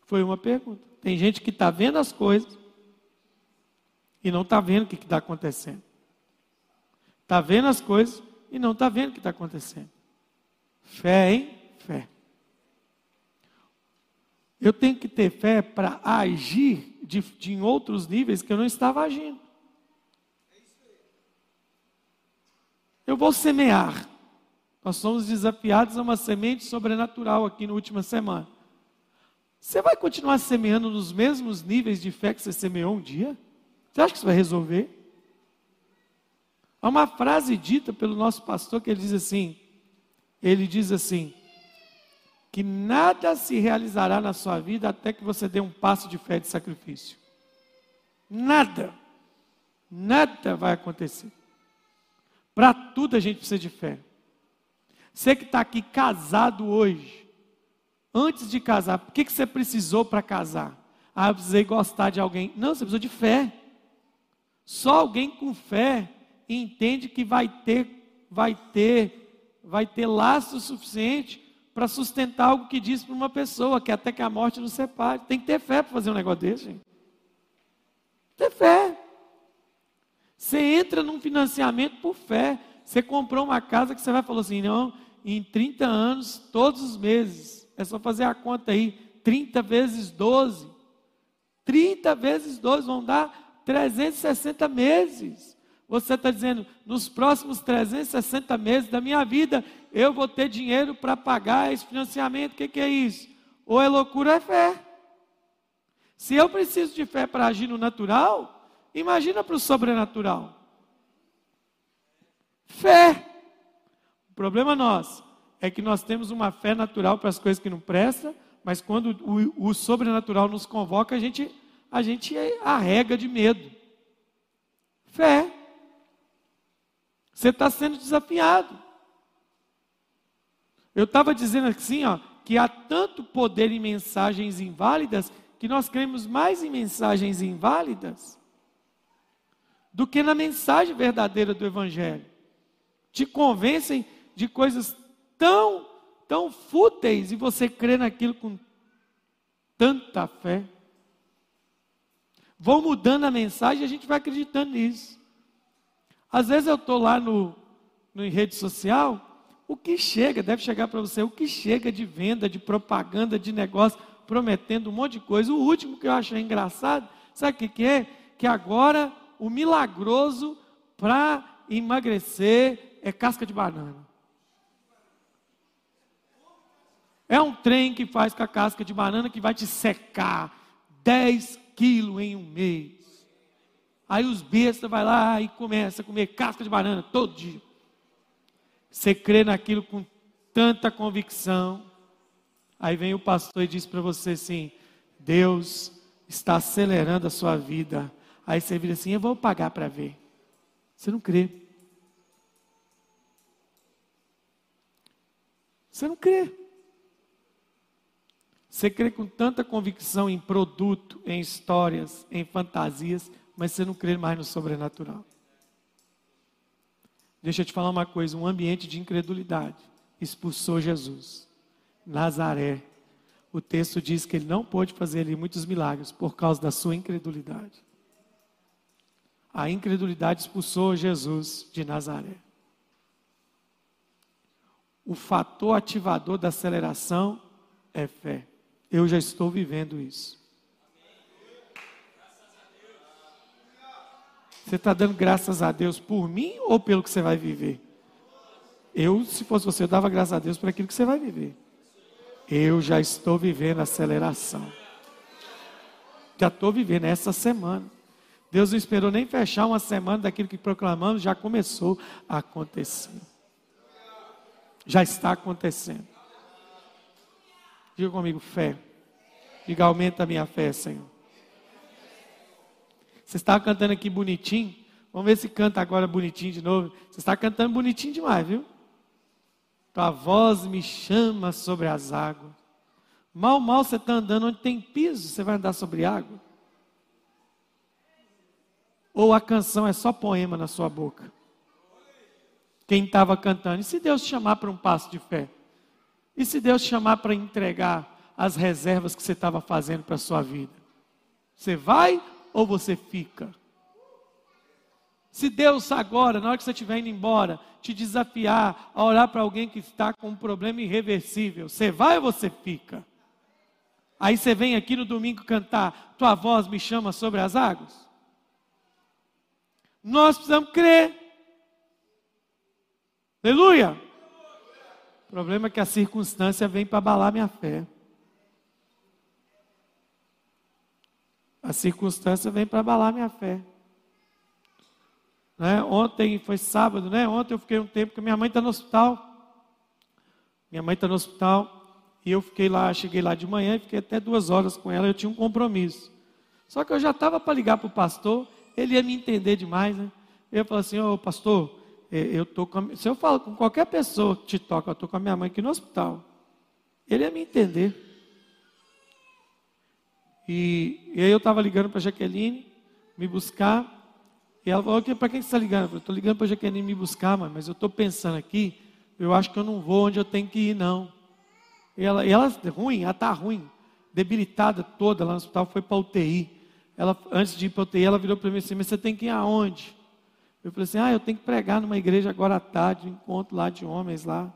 Foi uma pergunta. Tem gente que está vendo as coisas e não está vendo o que está acontecendo. Está vendo as coisas e não está vendo o que está acontecendo. Fé em fé. Eu tenho que ter fé para agir de, de, em outros níveis que eu não estava agindo. Eu vou semear. Nós somos desafiados a uma semente sobrenatural aqui na última semana. Você vai continuar semeando nos mesmos níveis de fé que você semeou um dia? Você acha que isso vai resolver? Há uma frase dita pelo nosso pastor que ele diz assim: ele diz assim, que nada se realizará na sua vida até que você dê um passo de fé de sacrifício. Nada. Nada vai acontecer. Para tudo a gente precisa de fé. Você que está aqui casado hoje, antes de casar, o que, que você precisou para casar? Ah, eu precisei gostar de alguém. Não, você precisou de fé. Só alguém com fé entende que vai ter, vai ter, vai ter laço suficiente para sustentar algo que diz para uma pessoa, que até que a morte nos separe. Tem que ter fé para fazer um negócio desse, gente. Ter fé. Você entra num financiamento por fé. Você comprou uma casa que você vai falar assim, não, em 30 anos, todos os meses. É só fazer a conta aí. 30 vezes 12. 30 vezes 12 vão dar 360 meses. Você está dizendo, nos próximos 360 meses da minha vida, eu vou ter dinheiro para pagar esse financiamento. O que, que é isso? Ou é loucura ou é fé. Se eu preciso de fé para agir no natural, imagina para o sobrenatural. Fé. O problema nosso é que nós temos uma fé natural para as coisas que não prestam, mas quando o, o sobrenatural nos convoca, a gente, a gente arrega de medo. Fé. Você está sendo desafiado. Eu estava dizendo assim, ó, que há tanto poder em mensagens inválidas que nós cremos mais em mensagens inválidas do que na mensagem verdadeira do Evangelho. Te convencem de coisas tão, tão fúteis e você crê naquilo com tanta fé. Vão mudando a mensagem e a gente vai acreditando nisso. Às vezes eu estou lá no, no, em rede social o que chega, deve chegar para você, o que chega de venda, de propaganda, de negócio, prometendo um monte de coisa. O último que eu achei engraçado, sabe o que, que é? Que agora o milagroso para emagrecer é casca de banana. É um trem que faz com a casca de banana que vai te secar 10 quilos em um mês. Aí os bestas vai lá e começa a comer casca de banana todo dia. Você crê naquilo com tanta convicção. Aí vem o pastor e diz para você assim: Deus está acelerando a sua vida. Aí você vira assim: Eu vou pagar para ver. Você não crê. Você não crê. Você crê com tanta convicção em produto, em histórias, em fantasias, mas você não crê mais no sobrenatural. Deixa eu te falar uma coisa: um ambiente de incredulidade expulsou Jesus. Nazaré. O texto diz que ele não pôde fazer ali muitos milagres por causa da sua incredulidade. A incredulidade expulsou Jesus de Nazaré. O fator ativador da aceleração é fé. Eu já estou vivendo isso. Você está dando graças a Deus por mim ou pelo que você vai viver? Eu, se fosse você, eu dava graças a Deus por aquilo que você vai viver. Eu já estou vivendo aceleração. Já estou vivendo essa semana. Deus não esperou nem fechar uma semana daquilo que proclamamos, já começou a acontecer. Já está acontecendo. Diga comigo, fé. Diga, aumenta a minha fé, Senhor. Você estava cantando aqui bonitinho. Vamos ver se canta agora bonitinho de novo. Você está cantando bonitinho demais, viu? Tua voz me chama sobre as águas. Mal, mal você está andando onde tem piso, você vai andar sobre água. Ou a canção é só poema na sua boca. Quem estava cantando. E se Deus te chamar para um passo de fé? E se Deus te chamar para entregar as reservas que você estava fazendo para a sua vida? Você vai ou você fica? Se Deus agora, na hora que você estiver indo embora, te desafiar a orar para alguém que está com um problema irreversível, você vai ou você fica? Aí você vem aqui no domingo cantar, tua voz me chama sobre as águas? Nós precisamos crer. Aleluia! O problema é que a circunstância vem para abalar minha fé. A circunstância vem para abalar minha fé. Né? Ontem foi sábado, né? Ontem eu fiquei um tempo que minha mãe está no hospital. Minha mãe está no hospital. E eu fiquei lá, cheguei lá de manhã e fiquei até duas horas com ela. Eu tinha um compromisso. Só que eu já estava para ligar para o pastor. Ele ia me entender demais, né? Eu falei assim: Ô pastor, eu tô com, se eu falo com qualquer pessoa que te toca, eu estou com a minha mãe aqui no hospital. Ele ia me entender. E, e aí eu estava ligando para a Jaqueline me buscar. E ela falou, para quem você está ligando? Eu estou ligando para a Jaqueline me buscar, mãe, mas eu estou pensando aqui, eu acho que eu não vou onde eu tenho que ir, não. E ela, e ela ruim, ela está ruim, debilitada toda lá no hospital, foi para UTI. Ela, antes de ir para UTI, ela virou para mim assim, mas você tem que ir aonde? Eu falei assim, ah, eu tenho que pregar numa igreja agora à tarde, um encontro lá de homens lá.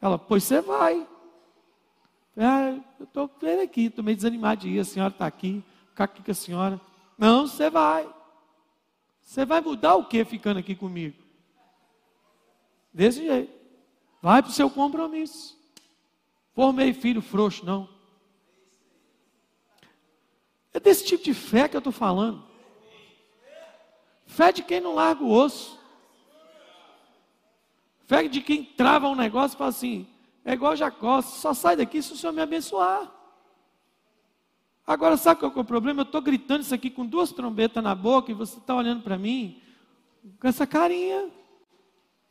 Ela, pois você vai. Ah, eu estou vendo aqui, estou meio desanimado de ir, a senhora está aqui, ficar aqui com a senhora. Não, você vai. Você vai mudar o que ficando aqui comigo? Desse jeito. Vai para o seu compromisso. Formei filho frouxo, não. É desse tipo de fé que eu estou falando. Fé de quem não larga o osso. Fé de quem trava um negócio e fala assim: é igual Jacó, só sai daqui se o Senhor me abençoar. Agora, sabe qual é o problema? Eu estou gritando isso aqui com duas trombetas na boca e você está olhando para mim com essa carinha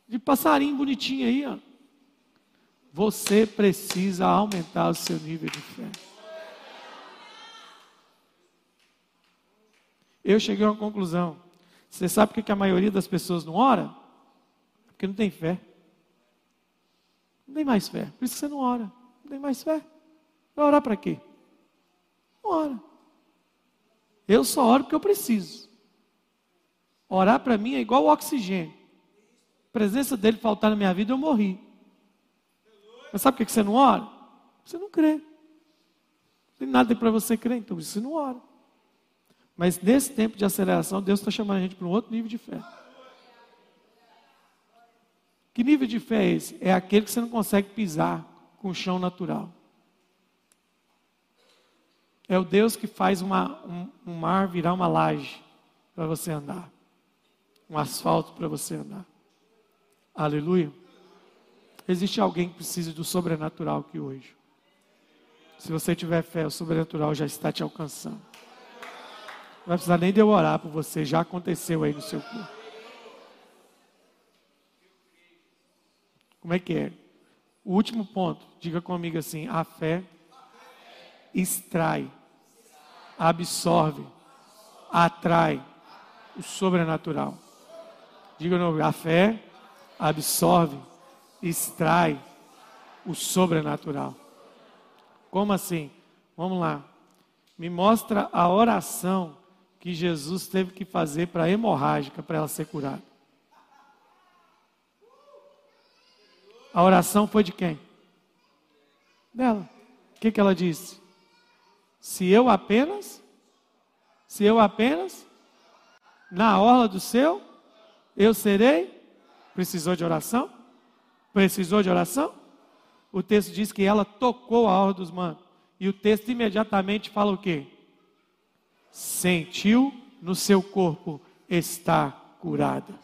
de passarinho bonitinho aí. Ó. Você precisa aumentar o seu nível de fé. Eu cheguei a uma conclusão. Você sabe por que a maioria das pessoas não ora? Porque não tem fé. Não tem mais fé. Por isso que você não ora. Não tem mais fé. Vai orar para quê? Não ora. Eu só oro porque eu preciso. Orar para mim é igual o oxigênio. A presença dele faltar na minha vida, eu morri. Mas sabe por que você não ora? Você não crê. Não tem nada para você crer, então você não ora. Mas nesse tempo de aceleração, Deus está chamando a gente para um outro nível de fé. Que nível de fé é esse? É aquele que você não consegue pisar com o chão natural. É o Deus que faz uma, um, um mar virar uma laje para você andar, um asfalto para você andar. Aleluia. Existe alguém que precisa do sobrenatural aqui hoje. Se você tiver fé, o sobrenatural já está te alcançando. Não vai precisar nem de eu orar por você, já aconteceu aí no seu corpo. Como é que é? O último ponto, diga comigo assim: a fé extrai, absorve, atrai o sobrenatural. Diga novo: a fé absorve, extrai o sobrenatural. Como assim? Vamos lá. Me mostra a oração que Jesus teve que fazer para a hemorrágica, para ela ser curada. A oração foi de quem? Dela. O que, que ela disse? Se eu apenas, se eu apenas, na orla do seu, eu serei. Precisou de oração? Precisou de oração? O texto diz que ela tocou a orla dos mantos. E o texto imediatamente fala o quê? Sentiu no seu corpo estar curada.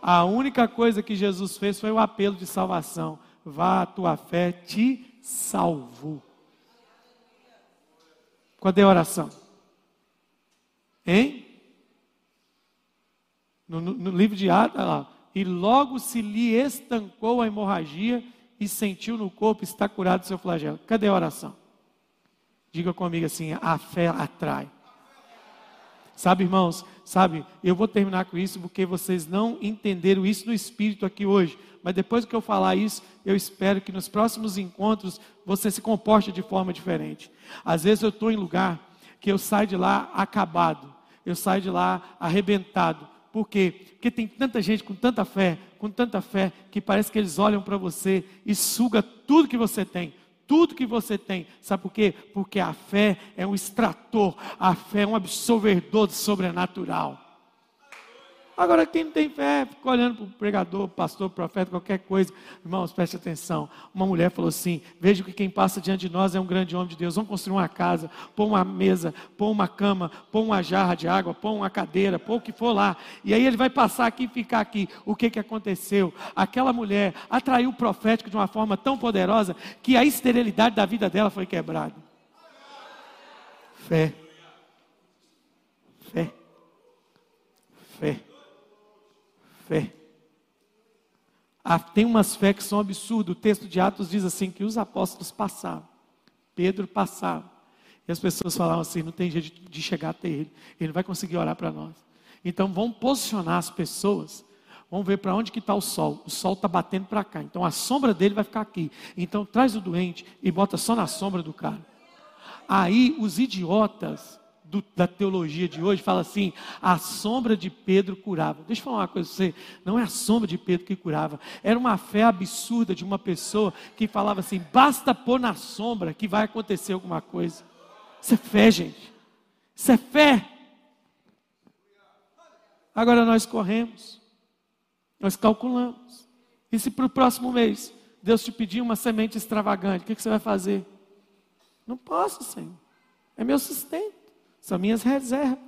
A única coisa que Jesus fez foi o apelo de salvação. Vá, a tua fé te salvou. Cadê a oração? Hein? No, no, no livro de Atos, lá. E logo se lhe estancou a hemorragia e sentiu no corpo estar curado do seu flagelo. Cadê a oração? Diga comigo assim: a fé atrai. Sabe, irmãos, sabe, eu vou terminar com isso porque vocês não entenderam isso no espírito aqui hoje. Mas depois que eu falar isso, eu espero que nos próximos encontros você se comporte de forma diferente. Às vezes eu estou em lugar que eu saio de lá acabado, eu saio de lá arrebentado. Por quê? Porque tem tanta gente com tanta fé, com tanta fé, que parece que eles olham para você e suga tudo que você tem tudo que você tem. Sabe por quê? Porque a fé é um extrator, a fé é um absorvedor do sobrenatural. Agora, quem não tem fé, fica olhando para o pregador, pastor, profeta, qualquer coisa. Irmãos, preste atenção. Uma mulher falou assim: Veja que quem passa diante de nós é um grande homem de Deus. Vamos construir uma casa, pôr uma mesa, pôr uma cama, pôr uma jarra de água, pôr uma cadeira, pôr o que for lá. E aí ele vai passar aqui e ficar aqui. O que, que aconteceu? Aquela mulher atraiu o profético de uma forma tão poderosa que a esterilidade da vida dela foi quebrada. Fé. Fé. Fé fé. Tem umas fé que são absurdas. O texto de Atos diz assim: que os apóstolos passavam, Pedro passava. E as pessoas falavam assim: não tem jeito de chegar até ele, ele não vai conseguir orar para nós. Então vamos posicionar as pessoas, vamos ver para onde que está o sol. O sol está batendo para cá, então a sombra dele vai ficar aqui. Então traz o doente e bota só na sombra do cara. Aí os idiotas do, da teologia de hoje fala assim: a sombra de Pedro curava. Deixa eu falar uma coisa para você: não é a sombra de Pedro que curava, era uma fé absurda de uma pessoa que falava assim: basta pôr na sombra que vai acontecer alguma coisa. Isso é fé, gente. Isso é fé. Agora nós corremos, nós calculamos. E se para o próximo mês Deus te pedir uma semente extravagante, o que, que você vai fazer? Não posso, Senhor. É meu sustento são minhas reservas.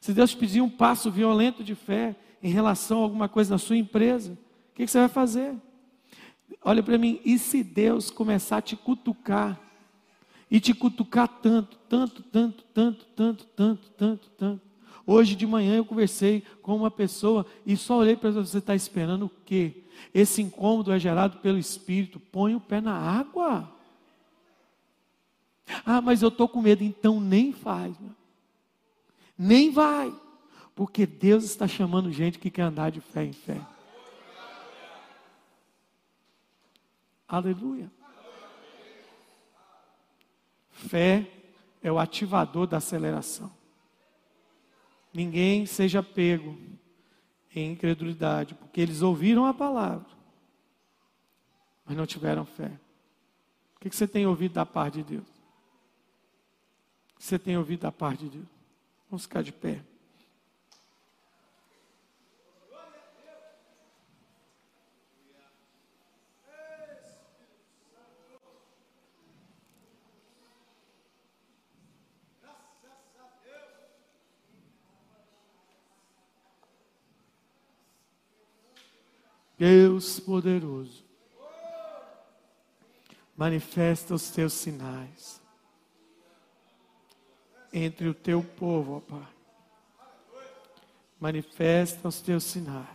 Se Deus pedir um passo violento de fé em relação a alguma coisa na sua empresa, o que, que você vai fazer? Olha para mim, e se Deus começar a te cutucar, e te cutucar tanto, tanto, tanto, tanto, tanto, tanto, tanto, tanto. Hoje de manhã eu conversei com uma pessoa e só olhei para você está esperando o quê? Esse incômodo é gerado pelo Espírito. Põe o pé na água. Ah, mas eu estou com medo, então nem faz. Meu. Nem vai. Porque Deus está chamando gente que quer andar de fé em fé. Aleluia. Fé é o ativador da aceleração. Ninguém seja pego em incredulidade, porque eles ouviram a palavra, mas não tiveram fé. O que você tem ouvido da parte de Deus? Você tem ouvido da parte de Deus. Vamos ficar de pé. Deus poderoso, manifesta os teus sinais entre o teu povo, ó Pai. Manifesta os teus sinais.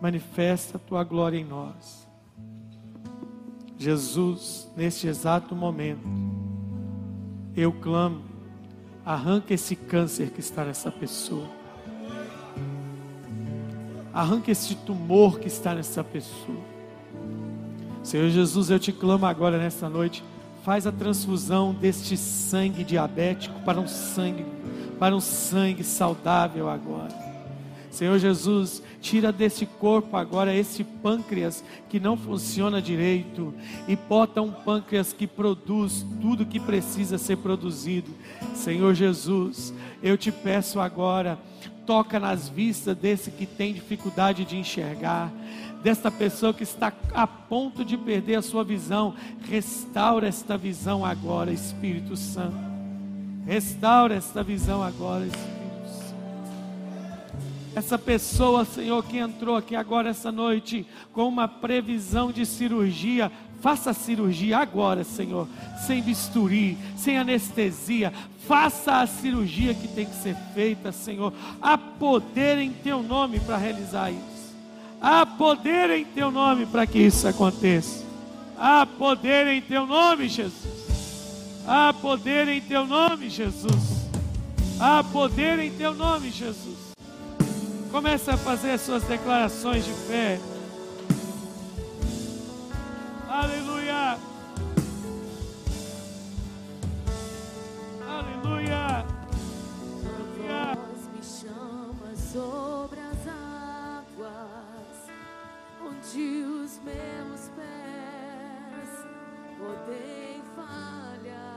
Manifesta a tua glória em nós. Jesus, neste exato momento, eu clamo, arranca esse câncer que está nessa pessoa. Arranca esse tumor que está nessa pessoa. Senhor Jesus, eu te clamo agora nesta noite, faz a transfusão deste sangue diabético para um sangue, para um sangue saudável agora. Senhor Jesus, tira desse corpo agora esse pâncreas que não funciona direito e bota um pâncreas que produz tudo que precisa ser produzido. Senhor Jesus, eu te peço agora, toca nas vistas desse que tem dificuldade de enxergar desta pessoa que está a ponto de perder a sua visão. Restaura esta visão agora, Espírito Santo. Restaura esta visão agora, Espírito Santo. Essa pessoa, Senhor, que entrou aqui agora essa noite com uma previsão de cirurgia, faça a cirurgia agora, Senhor, sem bisturi, sem anestesia. Faça a cirurgia que tem que ser feita, Senhor. Há poder em teu nome para realizar isso. Há poder em teu nome para que isso aconteça. Há poder em teu nome, Jesus. Há poder em teu nome, Jesus. Há poder em teu nome, Jesus. Comece a fazer as suas declarações de fé. Aleluia. Aleluia. Aleluia. me chama sobre as águas, onde os meus pés podem falhar.